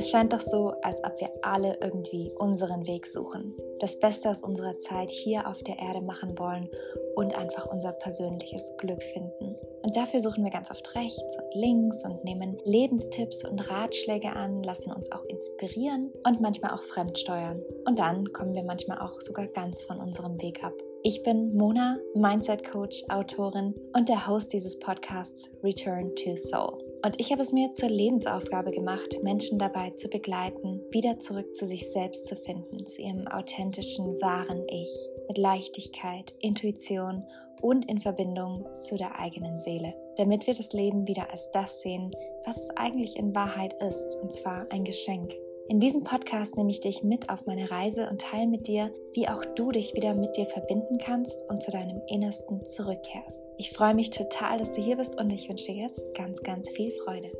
Es scheint doch so, als ob wir alle irgendwie unseren Weg suchen, das Beste aus unserer Zeit hier auf der Erde machen wollen und einfach unser persönliches Glück finden. Und dafür suchen wir ganz oft rechts und links und nehmen Lebenstipps und Ratschläge an, lassen uns auch inspirieren und manchmal auch fremdsteuern. Und dann kommen wir manchmal auch sogar ganz von unserem Weg ab. Ich bin Mona, Mindset Coach, Autorin und der Host dieses Podcasts Return to Soul. Und ich habe es mir zur Lebensaufgabe gemacht, Menschen dabei zu begleiten, wieder zurück zu sich selbst zu finden, zu ihrem authentischen, wahren Ich, mit Leichtigkeit, Intuition und in Verbindung zu der eigenen Seele, damit wir das Leben wieder als das sehen, was es eigentlich in Wahrheit ist, und zwar ein Geschenk. In diesem Podcast nehme ich dich mit auf meine Reise und teile mit dir, wie auch du dich wieder mit dir verbinden kannst und zu deinem Innersten zurückkehrst. Ich freue mich total, dass du hier bist und ich wünsche dir jetzt ganz, ganz viel Freude.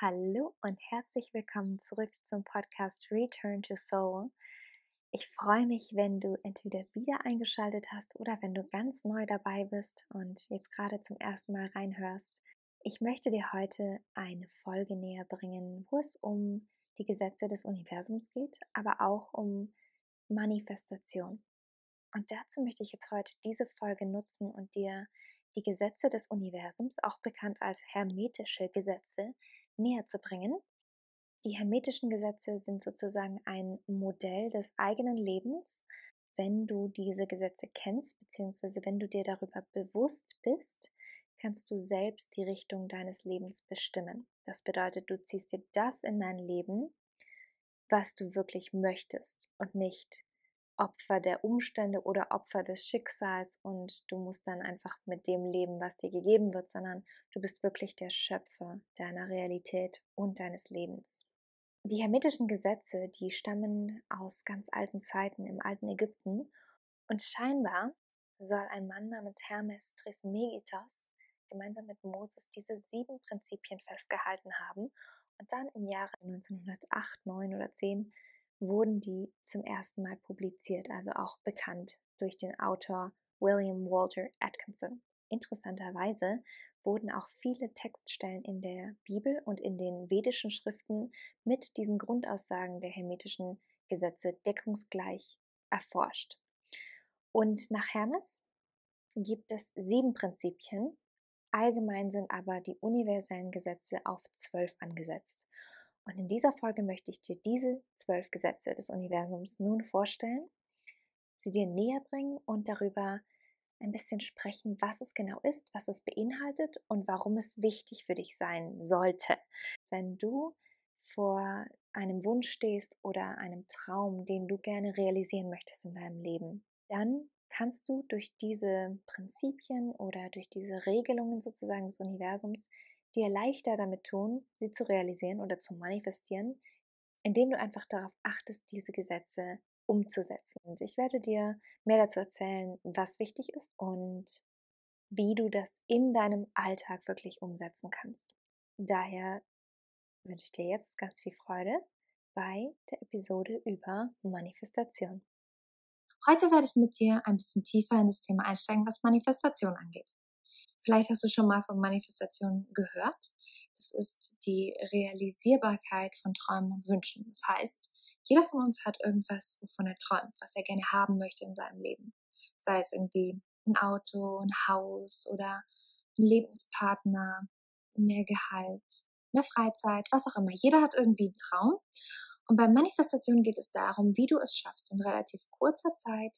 Hallo und herzlich willkommen zurück zum Podcast Return to Soul. Ich freue mich, wenn du entweder wieder eingeschaltet hast oder wenn du ganz neu dabei bist und jetzt gerade zum ersten Mal reinhörst. Ich möchte dir heute eine Folge näher bringen, wo es um die Gesetze des Universums geht, aber auch um Manifestation. Und dazu möchte ich jetzt heute diese Folge nutzen und dir die Gesetze des Universums, auch bekannt als hermetische Gesetze, näher zu bringen. Die hermetischen Gesetze sind sozusagen ein Modell des eigenen Lebens, wenn du diese Gesetze kennst, beziehungsweise wenn du dir darüber bewusst bist, kannst du selbst die Richtung deines Lebens bestimmen. Das bedeutet, du ziehst dir das in dein Leben, was du wirklich möchtest und nicht Opfer der Umstände oder Opfer des Schicksals und du musst dann einfach mit dem leben, was dir gegeben wird, sondern du bist wirklich der Schöpfer deiner Realität und deines Lebens. Die hermetischen Gesetze, die stammen aus ganz alten Zeiten im alten Ägypten und scheinbar soll ein Mann namens Hermes Trismegistos gemeinsam mit Moses diese sieben Prinzipien festgehalten haben. Und dann im Jahre 1908, 9 oder 10 wurden die zum ersten Mal publiziert, also auch bekannt durch den Autor William Walter Atkinson. Interessanterweise wurden auch viele Textstellen in der Bibel und in den vedischen Schriften mit diesen Grundaussagen der hermetischen Gesetze deckungsgleich erforscht. Und nach Hermes gibt es sieben Prinzipien, Allgemein sind aber die universellen Gesetze auf zwölf angesetzt. Und in dieser Folge möchte ich dir diese zwölf Gesetze des Universums nun vorstellen, sie dir näher bringen und darüber ein bisschen sprechen, was es genau ist, was es beinhaltet und warum es wichtig für dich sein sollte. Wenn du vor einem Wunsch stehst oder einem Traum, den du gerne realisieren möchtest in deinem Leben, dann kannst du durch diese Prinzipien oder durch diese Regelungen sozusagen des Universums dir leichter damit tun, sie zu realisieren oder zu manifestieren, indem du einfach darauf achtest, diese Gesetze umzusetzen. Und ich werde dir mehr dazu erzählen, was wichtig ist und wie du das in deinem Alltag wirklich umsetzen kannst. Daher wünsche ich dir jetzt ganz viel Freude bei der Episode über Manifestation. Heute werde ich mit dir ein bisschen tiefer in das Thema einsteigen, was Manifestation angeht. Vielleicht hast du schon mal von Manifestation gehört. Das ist die Realisierbarkeit von Träumen und Wünschen. Das heißt, jeder von uns hat irgendwas, wovon er träumt, was er gerne haben möchte in seinem Leben. Sei es irgendwie ein Auto, ein Haus oder ein Lebenspartner, mehr Gehalt, mehr Freizeit, was auch immer. Jeder hat irgendwie einen Traum und bei Manifestation geht es darum, wie du es schaffst, in relativ kurzer Zeit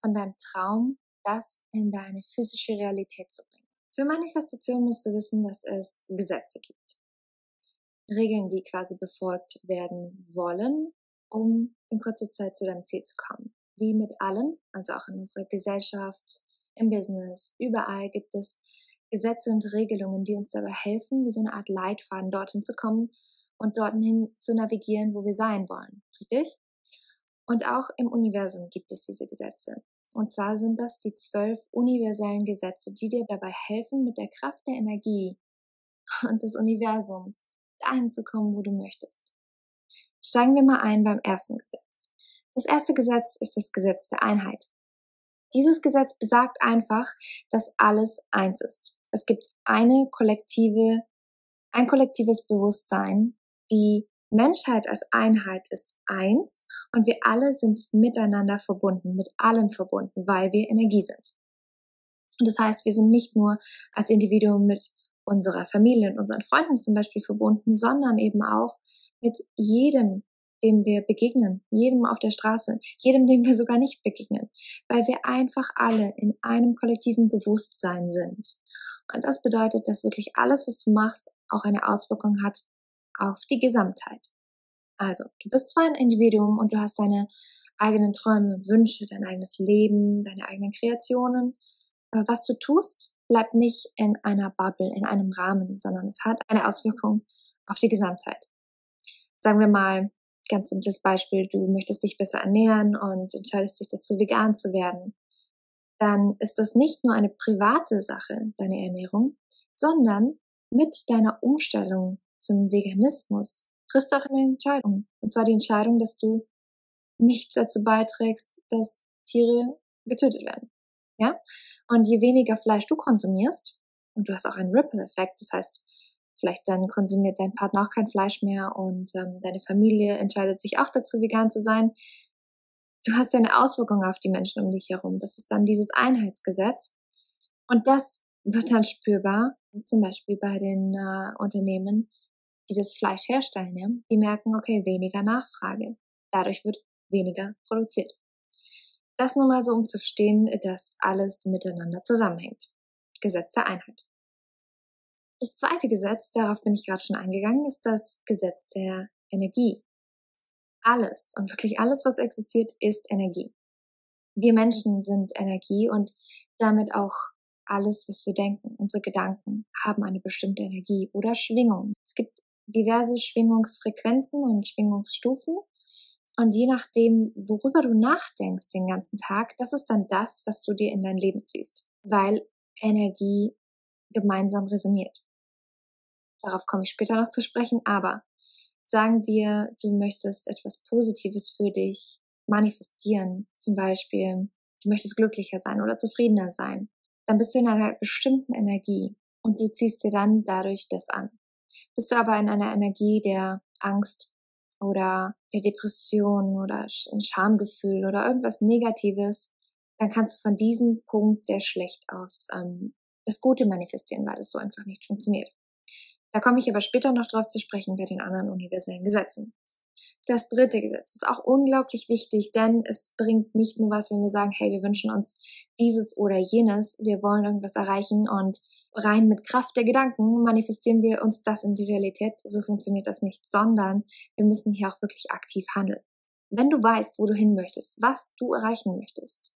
von deinem Traum das in deine physische Realität zu bringen. Für Manifestation musst du wissen, dass es Gesetze gibt. Regeln, die quasi befolgt werden wollen, um in kurzer Zeit zu deinem Ziel zu kommen. Wie mit allem, also auch in unserer Gesellschaft, im Business, überall gibt es Gesetze und Regelungen, die uns dabei helfen, wie so eine Art Leitfaden dorthin zu kommen, und dorthin zu navigieren, wo wir sein wollen. Richtig? Und auch im Universum gibt es diese Gesetze. Und zwar sind das die zwölf universellen Gesetze, die dir dabei helfen, mit der Kraft der Energie und des Universums dahin zu kommen, wo du möchtest. Steigen wir mal ein beim ersten Gesetz. Das erste Gesetz ist das Gesetz der Einheit. Dieses Gesetz besagt einfach, dass alles eins ist. Es gibt eine kollektive, ein kollektives Bewusstsein. Die Menschheit als Einheit ist eins und wir alle sind miteinander verbunden, mit allem verbunden, weil wir Energie sind. Das heißt, wir sind nicht nur als Individuum mit unserer Familie und unseren Freunden zum Beispiel verbunden, sondern eben auch mit jedem, dem wir begegnen, jedem auf der Straße, jedem, dem wir sogar nicht begegnen, weil wir einfach alle in einem kollektiven Bewusstsein sind. Und das bedeutet, dass wirklich alles, was du machst, auch eine Auswirkung hat auf die Gesamtheit. Also, du bist zwar ein Individuum und du hast deine eigenen Träume und Wünsche, dein eigenes Leben, deine eigenen Kreationen, aber was du tust, bleibt nicht in einer Bubble, in einem Rahmen, sondern es hat eine Auswirkung auf die Gesamtheit. Sagen wir mal, ganz simples Beispiel, du möchtest dich besser ernähren und entscheidest dich dazu, vegan zu werden. Dann ist das nicht nur eine private Sache, deine Ernährung, sondern mit deiner Umstellung zum Veganismus triffst du auch eine Entscheidung. Und zwar die Entscheidung, dass du nicht dazu beiträgst, dass Tiere getötet werden. Ja? Und je weniger Fleisch du konsumierst, und du hast auch einen Ripple-Effekt, das heißt, vielleicht dann konsumiert dein Partner auch kein Fleisch mehr und ähm, deine Familie entscheidet sich auch dazu, vegan zu sein. Du hast ja eine Auswirkung auf die Menschen um dich herum. Das ist dann dieses Einheitsgesetz. Und das wird dann spürbar, zum Beispiel bei den äh, Unternehmen, die das Fleisch herstellen. Ja? Die merken, okay, weniger Nachfrage. Dadurch wird weniger produziert. Das nur mal so, um zu verstehen, dass alles miteinander zusammenhängt. Gesetz der Einheit. Das zweite Gesetz, darauf bin ich gerade schon eingegangen, ist das Gesetz der Energie. Alles und wirklich alles, was existiert, ist Energie. Wir Menschen sind Energie und damit auch alles, was wir denken. Unsere Gedanken haben eine bestimmte Energie oder Schwingung. Es gibt diverse Schwingungsfrequenzen und Schwingungsstufen und je nachdem, worüber du nachdenkst den ganzen Tag, das ist dann das, was du dir in dein Leben ziehst, weil Energie gemeinsam resoniert. Darauf komme ich später noch zu sprechen, aber sagen wir, du möchtest etwas Positives für dich manifestieren, zum Beispiel, du möchtest glücklicher sein oder zufriedener sein, dann bist du in einer bestimmten Energie und du ziehst dir dann dadurch das an. Bist du aber in einer Energie der Angst oder der Depression oder ein Schamgefühl oder irgendwas Negatives, dann kannst du von diesem Punkt sehr schlecht aus ähm, das Gute manifestieren, weil es so einfach nicht funktioniert. Da komme ich aber später noch drauf zu sprechen bei den anderen universellen Gesetzen. Das dritte Gesetz ist auch unglaublich wichtig, denn es bringt nicht nur was, wenn wir sagen, hey, wir wünschen uns dieses oder jenes, wir wollen irgendwas erreichen und rein mit Kraft der Gedanken manifestieren wir uns das in die Realität. So funktioniert das nicht, sondern wir müssen hier auch wirklich aktiv handeln. Wenn du weißt, wo du hin möchtest, was du erreichen möchtest,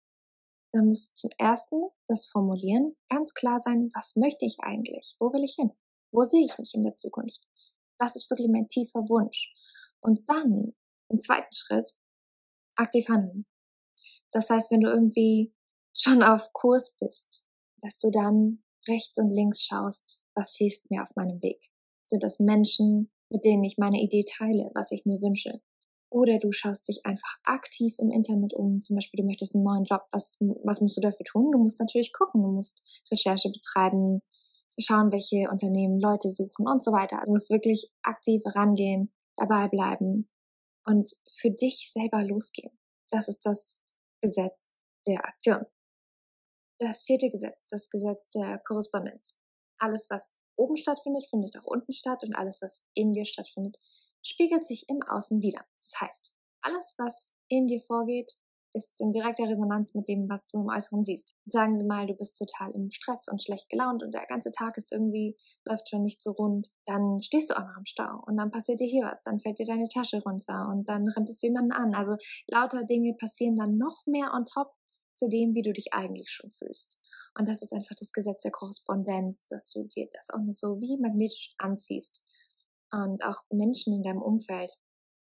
dann musst du zum ersten das formulieren, ganz klar sein, was möchte ich eigentlich? Wo will ich hin? Wo sehe ich mich in der Zukunft? Was ist wirklich mein tiefer Wunsch? Und dann, im zweiten Schritt, aktiv handeln. Das heißt, wenn du irgendwie schon auf Kurs bist, dass du dann rechts und links schaust, was hilft mir auf meinem Weg? Sind das Menschen, mit denen ich meine Idee teile, was ich mir wünsche? Oder du schaust dich einfach aktiv im Internet um. Zum Beispiel, du möchtest einen neuen Job. Was, was musst du dafür tun? Du musst natürlich gucken. Du musst Recherche betreiben, schauen, welche Unternehmen Leute suchen und so weiter. Du musst wirklich aktiv rangehen, dabei bleiben und für dich selber losgehen. Das ist das Gesetz der Aktion. Das vierte Gesetz, das Gesetz der Korrespondenz. Alles, was oben stattfindet, findet auch unten statt und alles, was in dir stattfindet, spiegelt sich im Außen wieder. Das heißt, alles, was in dir vorgeht, ist in direkter Resonanz mit dem, was du im Äußeren siehst. Sagen wir mal, du bist total im Stress und schlecht gelaunt und der ganze Tag ist irgendwie, läuft schon nicht so rund. Dann stehst du auch noch im Stau und dann passiert dir hier was, dann fällt dir deine Tasche runter und dann rempelst du jemanden an. Also lauter Dinge passieren dann noch mehr on top zu dem, wie du dich eigentlich schon fühlst. Und das ist einfach das Gesetz der Korrespondenz, dass du dir das auch so wie magnetisch anziehst. Und auch Menschen in deinem Umfeld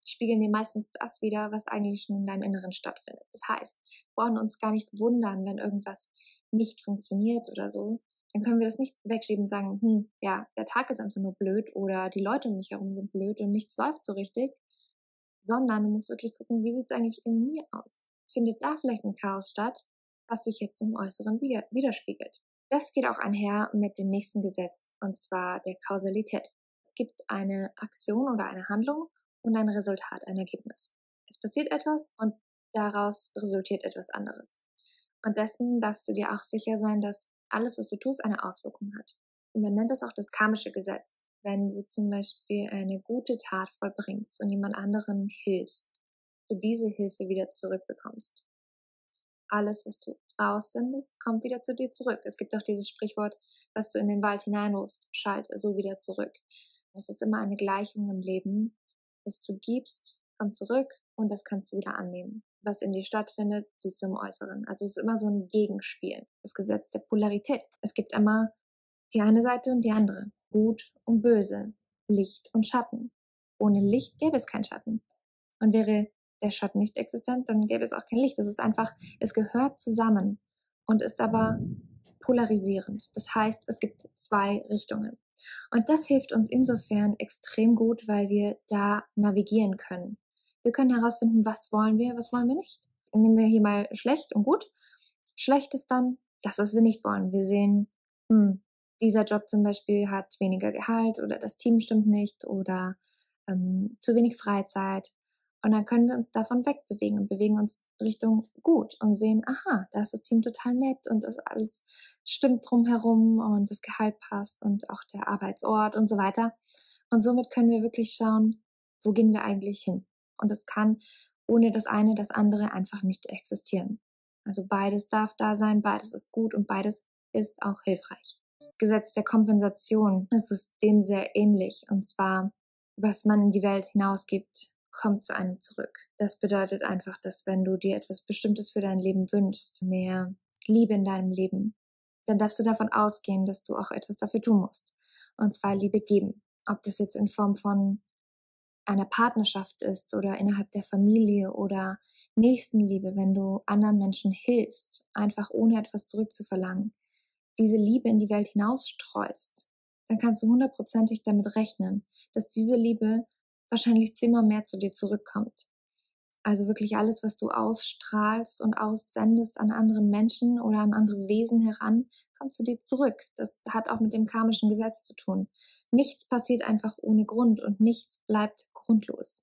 spiegeln dir meistens das wieder, was eigentlich schon in deinem Inneren stattfindet. Das heißt, wir brauchen uns gar nicht wundern, wenn irgendwas nicht funktioniert oder so. Dann können wir das nicht wegschieben und sagen, hm, ja, der Tag ist einfach nur blöd oder die Leute um mich herum sind blöd und nichts läuft so richtig, sondern du musst wirklich gucken, wie sieht es eigentlich in mir aus? Findet da vielleicht ein Chaos statt, was sich jetzt im Äußeren widerspiegelt. Das geht auch einher mit dem nächsten Gesetz, und zwar der Kausalität. Es gibt eine Aktion oder eine Handlung und ein Resultat, ein Ergebnis. Es passiert etwas und daraus resultiert etwas anderes. Und dessen darfst du dir auch sicher sein, dass alles, was du tust, eine Auswirkung hat. Und man nennt das auch das karmische Gesetz. Wenn du zum Beispiel eine gute Tat vollbringst und jemand anderen hilfst, du diese Hilfe wieder zurückbekommst. Alles, was du raussendest, kommt wieder zu dir zurück. Es gibt auch dieses Sprichwort, was du in den Wald hineinrufst, schallt so wieder zurück. Das ist immer eine Gleichung im Leben. Was du gibst, kommt zurück und das kannst du wieder annehmen. Was in dir stattfindet, siehst du im Äußeren. Also es ist immer so ein Gegenspiel. Das Gesetz der Polarität. Es gibt immer die eine Seite und die andere. Gut und böse. Licht und Schatten. Ohne Licht gäbe es keinen Schatten. Und wäre der Schatten nicht existent, dann gäbe es auch kein Licht. Es ist einfach, es gehört zusammen und ist aber polarisierend. Das heißt, es gibt zwei Richtungen. Und das hilft uns insofern extrem gut, weil wir da navigieren können. Wir können herausfinden, was wollen wir, was wollen wir nicht. Nehmen wir hier mal schlecht und gut. Schlecht ist dann das, was wir nicht wollen. Wir sehen, hm, dieser Job zum Beispiel hat weniger Gehalt oder das Team stimmt nicht oder ähm, zu wenig Freizeit. Und dann können wir uns davon wegbewegen und bewegen uns Richtung gut und sehen, aha, da ist das Team total nett und das alles stimmt drumherum und das Gehalt passt und auch der Arbeitsort und so weiter. Und somit können wir wirklich schauen, wo gehen wir eigentlich hin? Und es kann ohne das eine das andere einfach nicht existieren. Also beides darf da sein, beides ist gut und beides ist auch hilfreich. Das Gesetz der Kompensation ist dem sehr ähnlich. Und zwar, was man in die Welt hinausgibt, kommt zu einem zurück. Das bedeutet einfach, dass wenn du dir etwas Bestimmtes für dein Leben wünschst, mehr Liebe in deinem Leben, dann darfst du davon ausgehen, dass du auch etwas dafür tun musst. Und zwar Liebe geben. Ob das jetzt in Form von einer Partnerschaft ist oder innerhalb der Familie oder Nächstenliebe, wenn du anderen Menschen hilfst, einfach ohne etwas zurückzuverlangen, diese Liebe in die Welt hinausstreust, dann kannst du hundertprozentig damit rechnen, dass diese Liebe wahrscheinlich zehnmal mehr zu dir zurückkommt. Also wirklich alles, was du ausstrahlst und aussendest an andere Menschen oder an andere Wesen heran, kommt zu dir zurück. Das hat auch mit dem karmischen Gesetz zu tun. Nichts passiert einfach ohne Grund und nichts bleibt grundlos.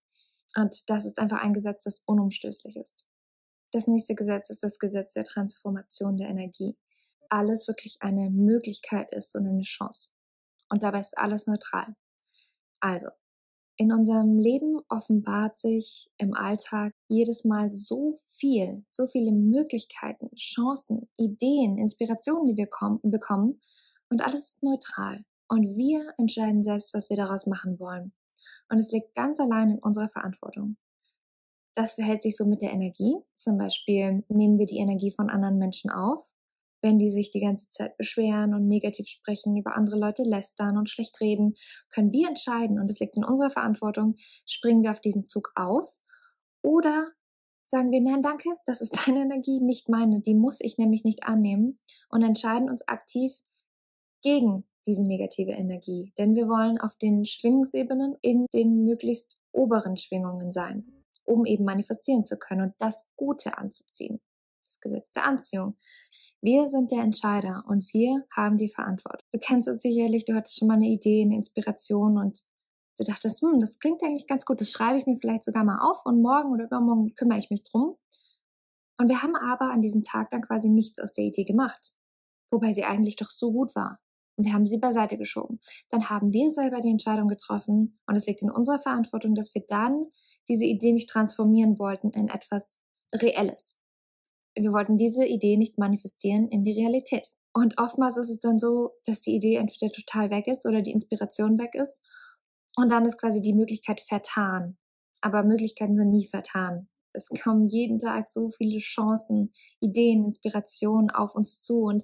Und das ist einfach ein Gesetz, das unumstößlich ist. Das nächste Gesetz ist das Gesetz der Transformation der Energie. Alles wirklich eine Möglichkeit ist und eine Chance. Und dabei ist alles neutral. Also, in unserem Leben offenbart sich im Alltag jedes Mal so viel, so viele Möglichkeiten, Chancen, Ideen, Inspirationen, die wir bekommen und alles ist neutral. Und wir entscheiden selbst, was wir daraus machen wollen. Und es liegt ganz allein in unserer Verantwortung. Das verhält sich so mit der Energie. Zum Beispiel nehmen wir die Energie von anderen Menschen auf wenn die sich die ganze Zeit beschweren und negativ sprechen, über andere Leute lästern und schlecht reden, können wir entscheiden, und es liegt in unserer Verantwortung, springen wir auf diesen Zug auf oder sagen wir, nein, danke, das ist deine Energie, nicht meine, die muss ich nämlich nicht annehmen und entscheiden uns aktiv gegen diese negative Energie, denn wir wollen auf den Schwingungsebenen in den möglichst oberen Schwingungen sein, um eben manifestieren zu können und das Gute anzuziehen. Das Gesetz der Anziehung. Wir sind der Entscheider und wir haben die Verantwortung. Du kennst es sicherlich, du hattest schon mal eine Idee, eine Inspiration und du dachtest, hm, das klingt eigentlich ganz gut, das schreibe ich mir vielleicht sogar mal auf und morgen oder übermorgen kümmere ich mich drum. Und wir haben aber an diesem Tag dann quasi nichts aus der Idee gemacht, wobei sie eigentlich doch so gut war. Und wir haben sie beiseite geschoben. Dann haben wir selber die Entscheidung getroffen und es liegt in unserer Verantwortung, dass wir dann diese Idee nicht transformieren wollten in etwas Reelles wir wollten diese Idee nicht manifestieren in die Realität. Und oftmals ist es dann so, dass die Idee entweder total weg ist oder die Inspiration weg ist. Und dann ist quasi die Möglichkeit vertan. Aber Möglichkeiten sind nie vertan. Es kommen jeden Tag so viele Chancen, Ideen, Inspirationen auf uns zu und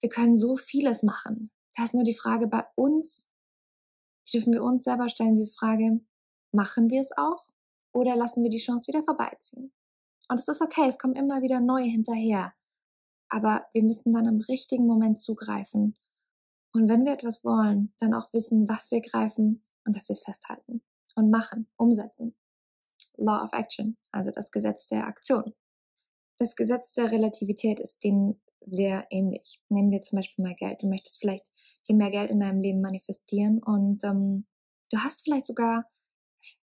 wir können so vieles machen. Da ist nur die Frage bei uns, dürfen wir uns selber stellen, diese Frage, machen wir es auch oder lassen wir die Chance wieder vorbeiziehen? Und es ist okay, es kommen immer wieder neue hinterher. Aber wir müssen dann im richtigen Moment zugreifen. Und wenn wir etwas wollen, dann auch wissen, was wir greifen und dass wir es festhalten und machen, umsetzen. Law of Action, also das Gesetz der Aktion. Das Gesetz der Relativität ist dem sehr ähnlich. Nehmen wir zum Beispiel mal Geld. Du möchtest vielleicht dir mehr Geld in deinem Leben manifestieren und ähm, du hast vielleicht sogar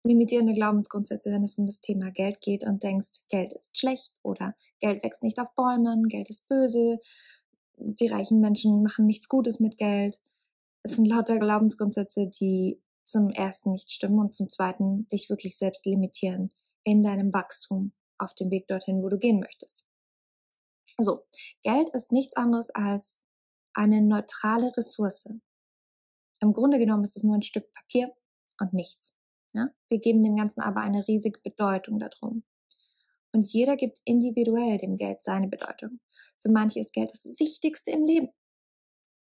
limitierende Glaubensgrundsätze, wenn es um das Thema Geld geht und denkst, Geld ist schlecht oder Geld wächst nicht auf Bäumen, Geld ist böse, die reichen Menschen machen nichts Gutes mit Geld. Es sind lauter Glaubensgrundsätze, die zum ersten nicht stimmen und zum zweiten dich wirklich selbst limitieren in deinem Wachstum auf dem Weg dorthin, wo du gehen möchtest. Also, Geld ist nichts anderes als eine neutrale Ressource. Im Grunde genommen ist es nur ein Stück Papier und nichts. Ja? Wir geben dem Ganzen aber eine riesige Bedeutung darum. Und jeder gibt individuell dem Geld seine Bedeutung. Für manche ist Geld das Wichtigste im Leben.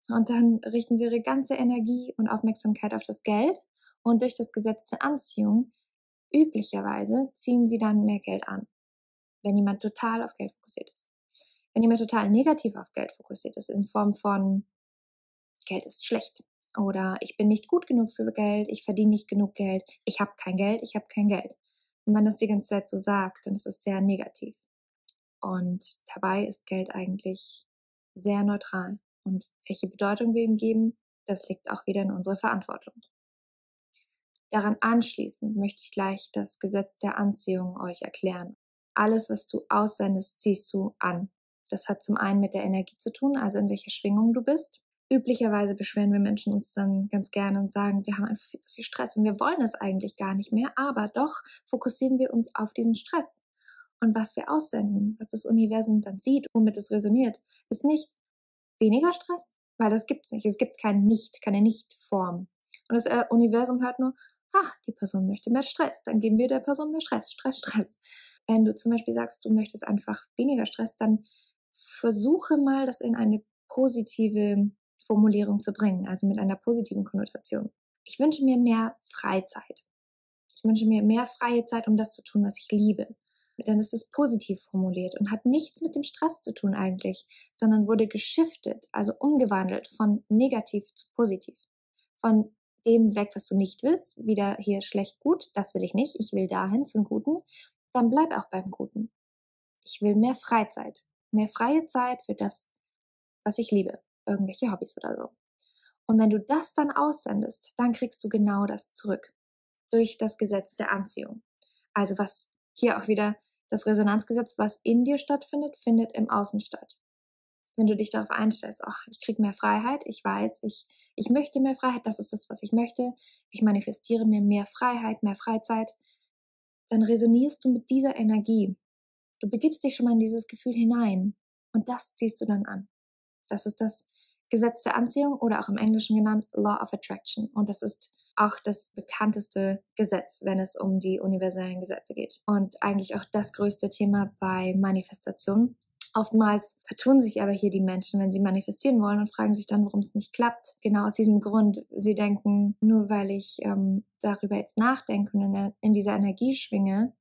Und dann richten sie ihre ganze Energie und Aufmerksamkeit auf das Geld und durch das Gesetz der Anziehung üblicherweise ziehen sie dann mehr Geld an, wenn jemand total auf Geld fokussiert ist. Wenn jemand total negativ auf Geld fokussiert ist, in Form von Geld ist schlecht oder ich bin nicht gut genug für Geld, ich verdiene nicht genug Geld, ich habe kein Geld, ich habe kein Geld. Wenn man das die ganze Zeit so sagt, dann ist es sehr negativ. Und dabei ist Geld eigentlich sehr neutral. Und welche Bedeutung wir ihm geben, das liegt auch wieder in unserer Verantwortung. Daran anschließend möchte ich gleich das Gesetz der Anziehung euch erklären. Alles, was du aussendest, ziehst du an. Das hat zum einen mit der Energie zu tun, also in welcher Schwingung du bist. Üblicherweise beschweren wir Menschen uns dann ganz gerne und sagen, wir haben einfach viel zu viel Stress und wir wollen es eigentlich gar nicht mehr, aber doch fokussieren wir uns auf diesen Stress. Und was wir aussenden, was das Universum dann sieht, womit es resoniert, ist nicht weniger Stress, weil das gibt es nicht. Es gibt kein Nicht, keine Nicht-Form. Und das äh, Universum hört nur, ach, die Person möchte mehr Stress, dann geben wir der Person mehr Stress, Stress, Stress. Wenn du zum Beispiel sagst, du möchtest einfach weniger Stress, dann versuche mal, das in eine positive Formulierung zu bringen, also mit einer positiven Konnotation. Ich wünsche mir mehr Freizeit. Ich wünsche mir mehr freie Zeit, um das zu tun, was ich liebe. Dann ist es positiv formuliert und hat nichts mit dem Stress zu tun eigentlich, sondern wurde geschiftet, also umgewandelt von negativ zu positiv. Von dem weg, was du nicht willst, wieder hier schlecht gut, das will ich nicht, ich will dahin zum Guten, dann bleib auch beim Guten. Ich will mehr Freizeit, mehr freie Zeit für das, was ich liebe, irgendwelche Hobbys oder so. Und wenn du das dann aussendest, dann kriegst du genau das zurück durch das Gesetz der Anziehung. Also was hier auch wieder das Resonanzgesetz, was in dir stattfindet, findet im Außen statt wenn du dich darauf einstellst, ach, ich kriege mehr Freiheit, ich weiß, ich, ich möchte mehr Freiheit, das ist das, was ich möchte, ich manifestiere mir mehr Freiheit, mehr Freizeit, dann resonierst du mit dieser Energie. Du begibst dich schon mal in dieses Gefühl hinein und das ziehst du dann an. Das ist das Gesetz der Anziehung oder auch im Englischen genannt Law of Attraction. Und das ist auch das bekannteste Gesetz, wenn es um die universellen Gesetze geht. Und eigentlich auch das größte Thema bei Manifestation. Oftmals vertun sich aber hier die Menschen, wenn sie manifestieren wollen und fragen sich dann, warum es nicht klappt. Genau aus diesem Grund. Sie denken, nur weil ich ähm, darüber jetzt nachdenke und in, der, in dieser Energie schwinge,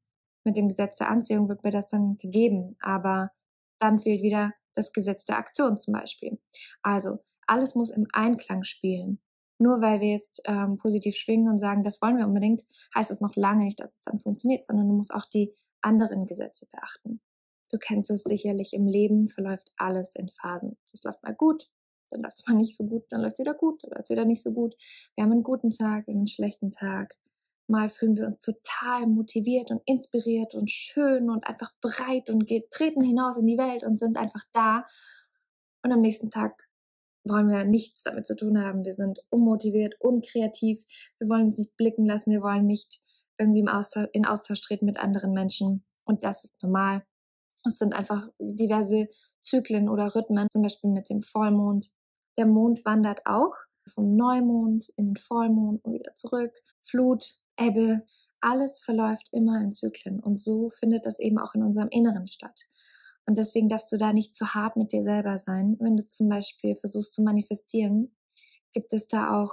mit dem Gesetz der Anziehung wird mir das dann gegeben. Aber dann fehlt wieder das Gesetz der Aktion zum Beispiel. Also alles muss im Einklang spielen. Nur weil wir jetzt ähm, positiv schwingen und sagen, das wollen wir unbedingt, heißt es noch lange nicht, dass es dann funktioniert, sondern du musst auch die anderen Gesetze beachten. Du kennst es sicherlich, im Leben verläuft alles in Phasen. Es läuft mal gut, dann läuft es mal nicht so gut, dann läuft es wieder gut, dann läuft es wieder nicht so gut. Wir haben einen guten Tag, wir haben einen schlechten Tag. Mal fühlen wir uns total motiviert und inspiriert und schön und einfach breit und treten hinaus in die Welt und sind einfach da. Und am nächsten Tag wollen wir nichts damit zu tun haben. Wir sind unmotiviert, unkreativ. Wir wollen uns nicht blicken lassen. Wir wollen nicht irgendwie im Austausch, in Austausch treten mit anderen Menschen. Und das ist normal. Es sind einfach diverse Zyklen oder Rhythmen, zum Beispiel mit dem Vollmond. Der Mond wandert auch vom Neumond in den Vollmond und wieder zurück. Flut, Ebbe, alles verläuft immer in Zyklen. Und so findet das eben auch in unserem Inneren statt. Und deswegen darfst du da nicht zu hart mit dir selber sein. Wenn du zum Beispiel versuchst zu manifestieren, gibt es da auch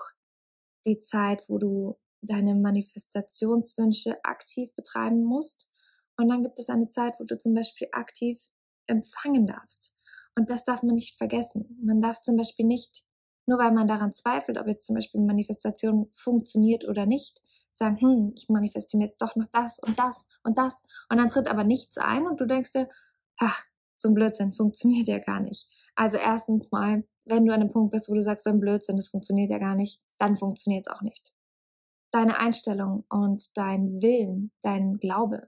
die Zeit, wo du deine Manifestationswünsche aktiv betreiben musst und dann gibt es eine Zeit, wo du zum Beispiel aktiv empfangen darfst. Und das darf man nicht vergessen. Man darf zum Beispiel nicht, nur weil man daran zweifelt, ob jetzt zum Beispiel Manifestation funktioniert oder nicht, sagen, hm, ich manifestiere jetzt doch noch das und das und das. Und dann tritt aber nichts ein und du denkst dir, ach, so ein Blödsinn funktioniert ja gar nicht. Also erstens mal, wenn du an einem Punkt bist, wo du sagst, so ein Blödsinn, das funktioniert ja gar nicht, dann funktioniert es auch nicht. Deine Einstellung und dein Willen, dein Glaube,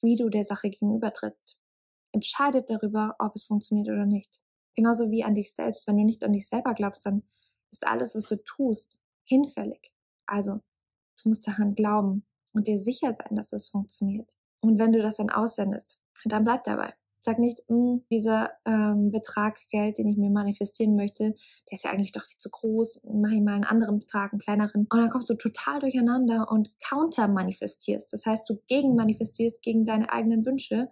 wie du der Sache gegenübertrittst, entscheidet darüber, ob es funktioniert oder nicht. Genauso wie an dich selbst. Wenn du nicht an dich selber glaubst, dann ist alles, was du tust, hinfällig. Also, du musst daran glauben und dir sicher sein, dass es funktioniert. Und wenn du das dann aussendest, dann bleib dabei. Sag nicht, hm, dieser ähm, Betrag Geld, den ich mir manifestieren möchte, der ist ja eigentlich doch viel zu groß. Mach ich mal einen anderen Betrag, einen kleineren. Und dann kommst du total durcheinander und counter manifestierst. Das heißt, du gegen manifestierst gegen deine eigenen Wünsche,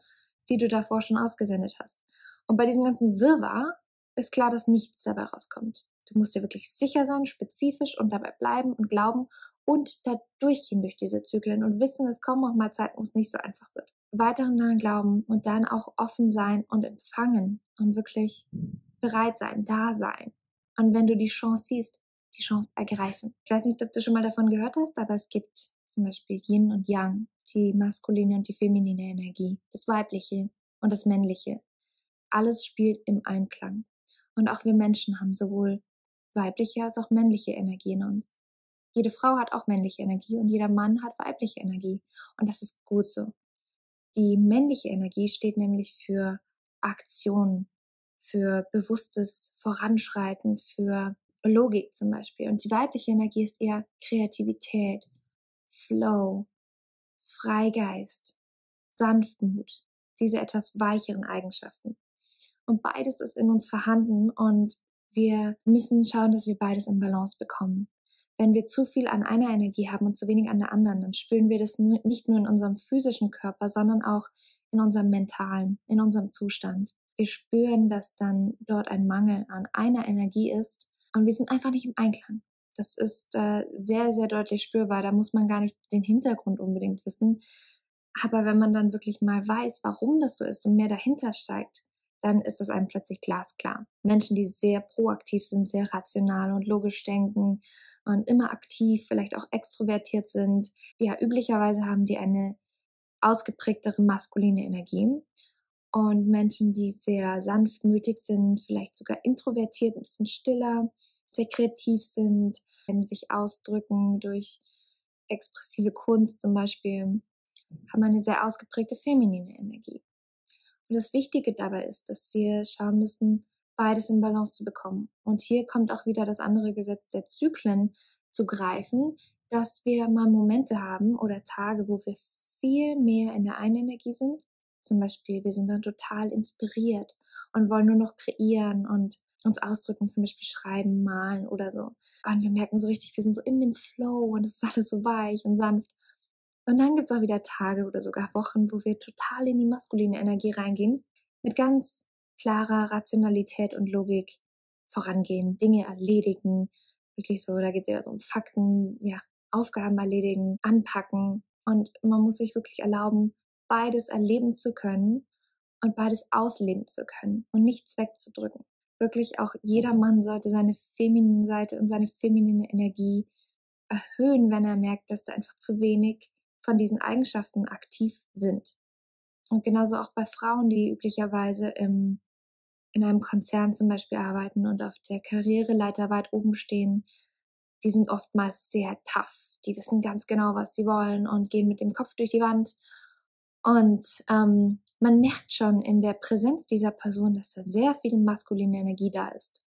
die du davor schon ausgesendet hast. Und bei diesem ganzen Wirrwarr ist klar, dass nichts dabei rauskommt. Du musst dir wirklich sicher sein, spezifisch und dabei bleiben und glauben und da durchgehen durch diese Zyklen und wissen, es kommen auch mal Zeiten, wo es nicht so einfach wird weiterhin daran glauben und dann auch offen sein und empfangen und wirklich bereit sein, da sein. Und wenn du die Chance siehst, die Chance ergreifen. Ich weiß nicht, ob du schon mal davon gehört hast, aber es gibt zum Beispiel Yin und Yang, die maskuline und die feminine Energie, das weibliche und das männliche. Alles spielt im Einklang. Und auch wir Menschen haben sowohl weibliche als auch männliche Energie in uns. Jede Frau hat auch männliche Energie und jeder Mann hat weibliche Energie. Und das ist gut so. Die männliche Energie steht nämlich für Aktion, für bewusstes Voranschreiten, für Logik zum Beispiel. Und die weibliche Energie ist eher Kreativität, Flow, Freigeist, Sanftmut, diese etwas weicheren Eigenschaften. Und beides ist in uns vorhanden und wir müssen schauen, dass wir beides in Balance bekommen. Wenn wir zu viel an einer Energie haben und zu wenig an der anderen, dann spüren wir das nicht nur in unserem physischen Körper, sondern auch in unserem mentalen, in unserem Zustand. Wir spüren, dass dann dort ein Mangel an einer Energie ist und wir sind einfach nicht im Einklang. Das ist äh, sehr, sehr deutlich spürbar. Da muss man gar nicht den Hintergrund unbedingt wissen. Aber wenn man dann wirklich mal weiß, warum das so ist und mehr dahinter steigt, dann ist es einem plötzlich glasklar. Menschen, die sehr proaktiv sind, sehr rational und logisch denken und immer aktiv, vielleicht auch extrovertiert sind. Ja, üblicherweise haben die eine ausgeprägtere maskuline Energie. Und Menschen, die sehr sanftmütig sind, vielleicht sogar introvertiert, ein bisschen stiller, sehr kreativ sind, sich ausdrücken durch expressive Kunst zum Beispiel, haben eine sehr ausgeprägte feminine Energie. Und das Wichtige dabei ist, dass wir schauen müssen, beides in Balance zu bekommen. Und hier kommt auch wieder das andere Gesetz der Zyklen zu greifen, dass wir mal Momente haben oder Tage, wo wir viel mehr in der einen Energie sind. Zum Beispiel, wir sind dann total inspiriert und wollen nur noch kreieren und uns ausdrücken, zum Beispiel schreiben, malen oder so. Und wir merken so richtig, wir sind so in dem Flow und es ist alles so weich und sanft. Und dann gibt es auch wieder Tage oder sogar Wochen, wo wir total in die maskuline Energie reingehen, mit ganz klarer Rationalität und Logik vorangehen, Dinge erledigen, wirklich so, da geht es eher so um Fakten, ja, Aufgaben erledigen, anpacken und man muss sich wirklich erlauben, beides erleben zu können und beides ausleben zu können und nichts wegzudrücken. Wirklich auch jeder Mann sollte seine feminine Seite und seine feminine Energie erhöhen, wenn er merkt, dass da einfach zu wenig von diesen Eigenschaften aktiv sind. Und genauso auch bei Frauen, die üblicherweise im in einem Konzern zum Beispiel arbeiten und auf der Karriereleiter weit oben stehen, die sind oftmals sehr tough. Die wissen ganz genau, was sie wollen und gehen mit dem Kopf durch die Wand. Und ähm, man merkt schon in der Präsenz dieser Person, dass da sehr viel maskuline Energie da ist.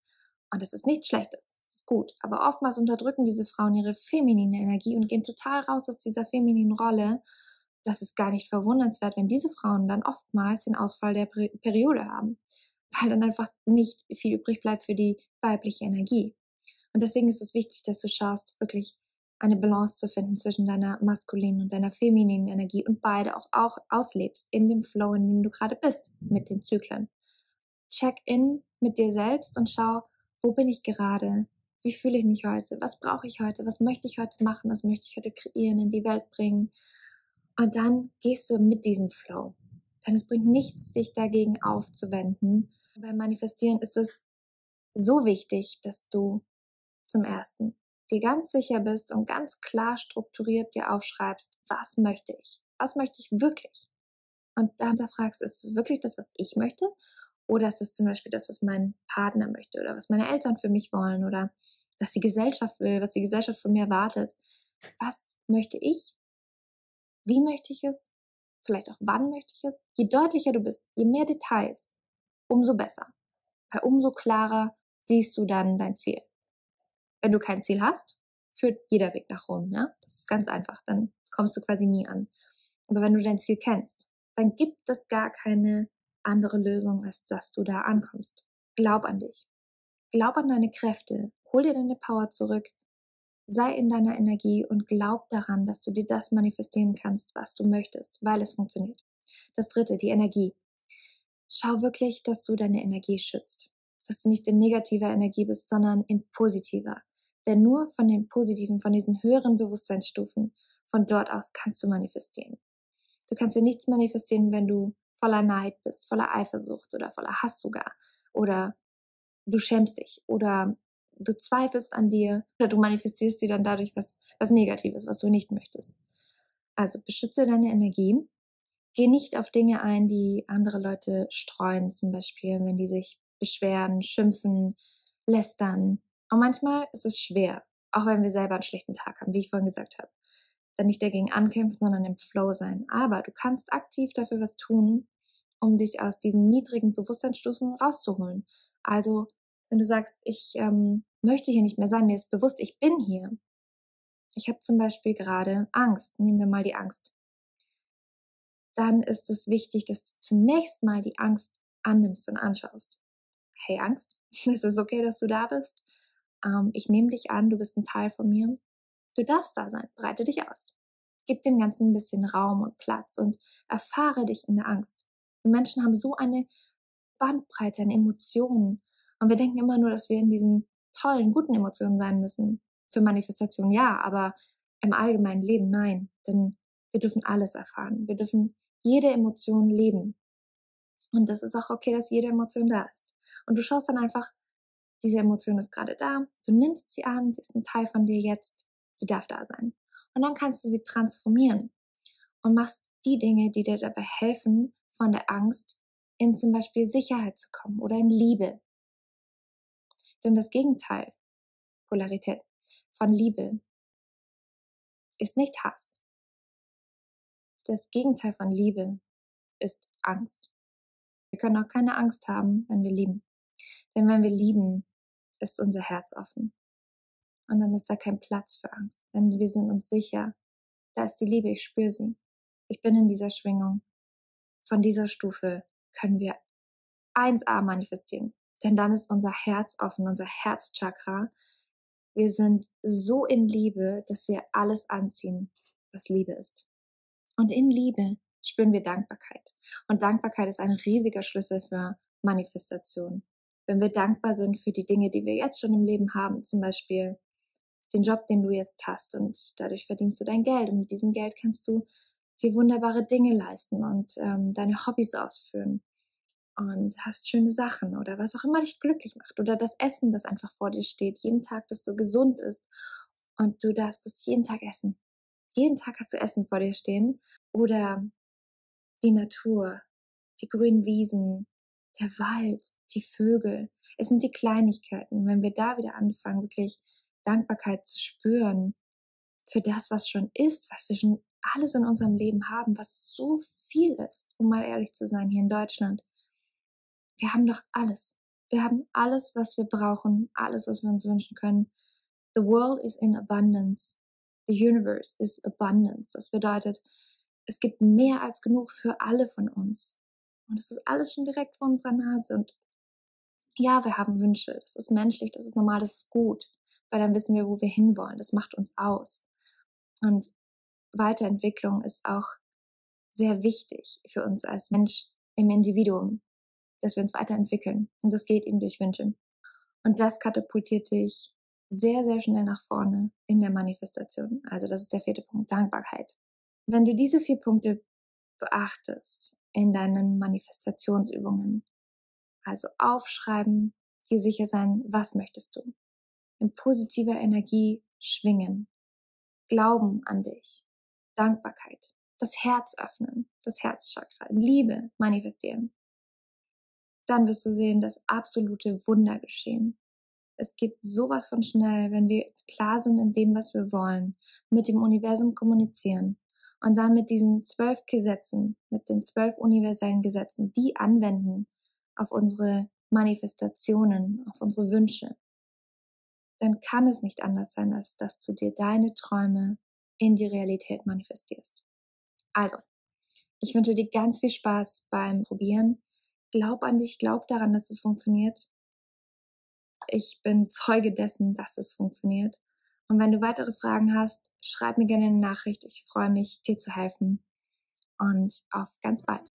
Und das ist nichts Schlechtes, das ist gut. Aber oftmals unterdrücken diese Frauen ihre feminine Energie und gehen total raus aus dieser femininen Rolle. Das ist gar nicht verwundernswert, wenn diese Frauen dann oftmals den Ausfall der Periode haben weil dann einfach nicht viel übrig bleibt für die weibliche Energie. Und deswegen ist es wichtig, dass du schaust, wirklich eine Balance zu finden zwischen deiner maskulinen und deiner femininen Energie und beide auch, auch auslebst in dem Flow, in dem du gerade bist mit den Zyklen. Check in mit dir selbst und schau, wo bin ich gerade? Wie fühle ich mich heute? Was brauche ich heute? Was möchte ich heute machen? Was möchte ich heute kreieren, in die Welt bringen? Und dann gehst du mit diesem Flow. Denn es bringt nichts, sich dagegen aufzuwenden beim Manifestieren ist es so wichtig, dass du zum ersten dir ganz sicher bist und ganz klar strukturiert dir aufschreibst, was möchte ich? Was möchte ich wirklich? Und da fragst, ist es wirklich das, was ich möchte? Oder ist es zum Beispiel das, was mein Partner möchte oder was meine Eltern für mich wollen oder was die Gesellschaft will, was die Gesellschaft von mir erwartet? Was möchte ich? Wie möchte ich es? Vielleicht auch wann möchte ich es? Je deutlicher du bist, je mehr Details, umso besser. Weil umso klarer siehst du dann dein Ziel. Wenn du kein Ziel hast, führt jeder Weg nach Rom. Ja? Das ist ganz einfach. Dann kommst du quasi nie an. Aber wenn du dein Ziel kennst, dann gibt es gar keine andere Lösung, als dass du da ankommst. Glaub an dich. Glaub an deine Kräfte. Hol dir deine Power zurück. Sei in deiner Energie und glaub daran, dass du dir das manifestieren kannst, was du möchtest, weil es funktioniert. Das dritte, die Energie. Schau wirklich, dass du deine Energie schützt. Dass du nicht in negativer Energie bist, sondern in positiver. Denn nur von den positiven, von diesen höheren Bewusstseinsstufen, von dort aus kannst du manifestieren. Du kannst dir nichts manifestieren, wenn du voller Neid bist, voller Eifersucht oder voller Hass sogar. Oder du schämst dich oder du zweifelst an dir oder du manifestierst dir dann dadurch was, was Negatives, was du nicht möchtest. Also beschütze deine Energie. Geh nicht auf Dinge ein, die andere Leute streuen, zum Beispiel, wenn die sich beschweren, schimpfen, lästern. Und manchmal ist es schwer, auch wenn wir selber einen schlechten Tag haben, wie ich vorhin gesagt habe. Dann nicht dagegen ankämpfen, sondern im Flow sein. Aber du kannst aktiv dafür was tun, um dich aus diesen niedrigen Bewusstseinsstufen rauszuholen. Also wenn du sagst, ich ähm, möchte hier nicht mehr sein, mir ist bewusst, ich bin hier. Ich habe zum Beispiel gerade Angst. Nehmen wir mal die Angst. Dann ist es wichtig, dass du zunächst mal die Angst annimmst und anschaust. Hey Angst, es ist okay, dass du da bist. Ähm, ich nehme dich an, du bist ein Teil von mir. Du darfst da sein, breite dich aus. Gib dem Ganzen ein bisschen Raum und Platz und erfahre dich in der Angst. Die Menschen haben so eine Bandbreite an Emotionen und wir denken immer nur, dass wir in diesen tollen, guten Emotionen sein müssen. Für Manifestation ja, aber im allgemeinen Leben nein. Denn wir dürfen alles erfahren. Wir dürfen jede Emotion leben. Und das ist auch okay, dass jede Emotion da ist. Und du schaust dann einfach, diese Emotion ist gerade da, du nimmst sie an, sie ist ein Teil von dir jetzt, sie darf da sein. Und dann kannst du sie transformieren und machst die Dinge, die dir dabei helfen, von der Angst in zum Beispiel Sicherheit zu kommen oder in Liebe denn das Gegenteil, Polarität von Liebe, ist nicht Hass. Das Gegenteil von Liebe ist Angst. Wir können auch keine Angst haben, wenn wir lieben. Denn wenn wir lieben, ist unser Herz offen. Und dann ist da kein Platz für Angst. Denn wir sind uns sicher, da ist die Liebe, ich spüre sie. Ich bin in dieser Schwingung. Von dieser Stufe können wir 1a manifestieren. Denn dann ist unser Herz offen, unser Herzchakra. Wir sind so in Liebe, dass wir alles anziehen, was Liebe ist. Und in Liebe spüren wir Dankbarkeit. Und Dankbarkeit ist ein riesiger Schlüssel für Manifestation. Wenn wir dankbar sind für die Dinge, die wir jetzt schon im Leben haben, zum Beispiel den Job, den du jetzt hast und dadurch verdienst du dein Geld und mit diesem Geld kannst du dir wunderbare Dinge leisten und ähm, deine Hobbys ausführen und hast schöne Sachen oder was auch immer dich glücklich macht oder das Essen, das einfach vor dir steht, jeden Tag, das so gesund ist und du darfst es jeden Tag essen. Jeden Tag hast du Essen vor dir stehen oder die Natur, die grünen Wiesen, der Wald, die Vögel. Es sind die Kleinigkeiten. Wenn wir da wieder anfangen, wirklich Dankbarkeit zu spüren für das, was schon ist, was wir schon alles in unserem Leben haben, was so viel ist, um mal ehrlich zu sein, hier in Deutschland, wir haben doch alles. Wir haben alles, was wir brauchen, alles, was wir uns wünschen können. The world is in abundance. The universe is abundance. Das bedeutet, es gibt mehr als genug für alle von uns. Und es ist alles schon direkt vor unserer Nase. Und ja, wir haben Wünsche. Das ist menschlich, das ist normal, das ist gut. Weil dann wissen wir, wo wir hinwollen. Das macht uns aus. Und Weiterentwicklung ist auch sehr wichtig für uns als Mensch im Individuum dass wir uns weiterentwickeln. Und das geht eben durch Wünsche. Und das katapultiert dich sehr, sehr schnell nach vorne in der Manifestation. Also das ist der vierte Punkt, Dankbarkeit. Wenn du diese vier Punkte beachtest in deinen Manifestationsübungen, also aufschreiben, dir sicher sein, was möchtest du? In positiver Energie schwingen, Glauben an dich, Dankbarkeit, das Herz öffnen, das Herzchakra, Liebe manifestieren, dann wirst du sehen, dass absolute Wunder geschehen. Es geht sowas von schnell, wenn wir klar sind in dem, was wir wollen, mit dem Universum kommunizieren und dann mit diesen zwölf Gesetzen, mit den zwölf universellen Gesetzen, die anwenden auf unsere Manifestationen, auf unsere Wünsche, dann kann es nicht anders sein, als dass du dir deine Träume in die Realität manifestierst. Also, ich wünsche dir ganz viel Spaß beim Probieren. Glaub an dich, glaub daran, dass es funktioniert. Ich bin Zeuge dessen, dass es funktioniert. Und wenn du weitere Fragen hast, schreib mir gerne eine Nachricht. Ich freue mich, dir zu helfen. Und auf ganz bald.